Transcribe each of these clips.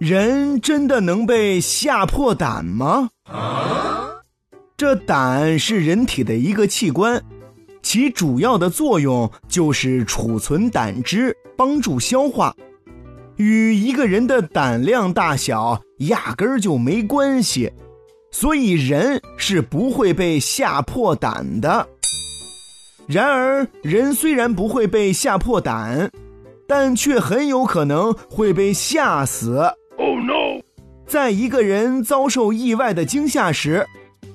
人真的能被吓破胆吗？这胆是人体的一个器官，其主要的作用就是储存胆汁，帮助消化，与一个人的胆量大小压根儿就没关系，所以人是不会被吓破胆的。然而，人虽然不会被吓破胆，但却很有可能会被吓死。No！在一个人遭受意外的惊吓时，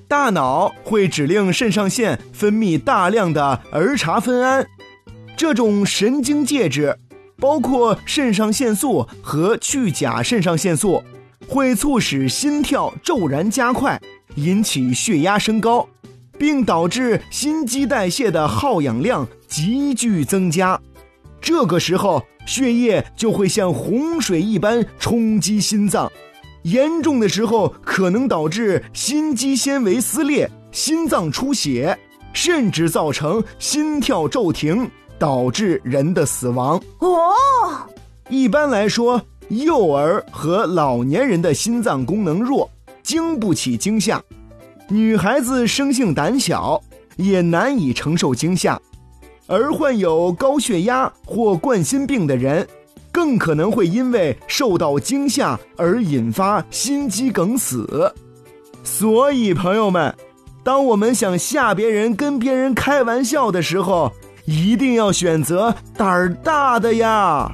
大脑会指令肾上腺分泌大量的儿茶酚胺，这种神经介质包括肾上腺素和去甲肾上腺素，会促使心跳骤然加快，引起血压升高，并导致心肌代谢的耗氧量急剧增加。这个时候，血液就会像洪水一般冲击心脏。严重的时候，可能导致心肌纤维撕裂、心脏出血，甚至造成心跳骤停，导致人的死亡。哦，一般来说，幼儿和老年人的心脏功能弱，经不起惊吓；女孩子生性胆小，也难以承受惊吓；而患有高血压或冠心病的人。更可能会因为受到惊吓而引发心肌梗死，所以朋友们，当我们想吓别人、跟别人开玩笑的时候，一定要选择胆儿大的呀。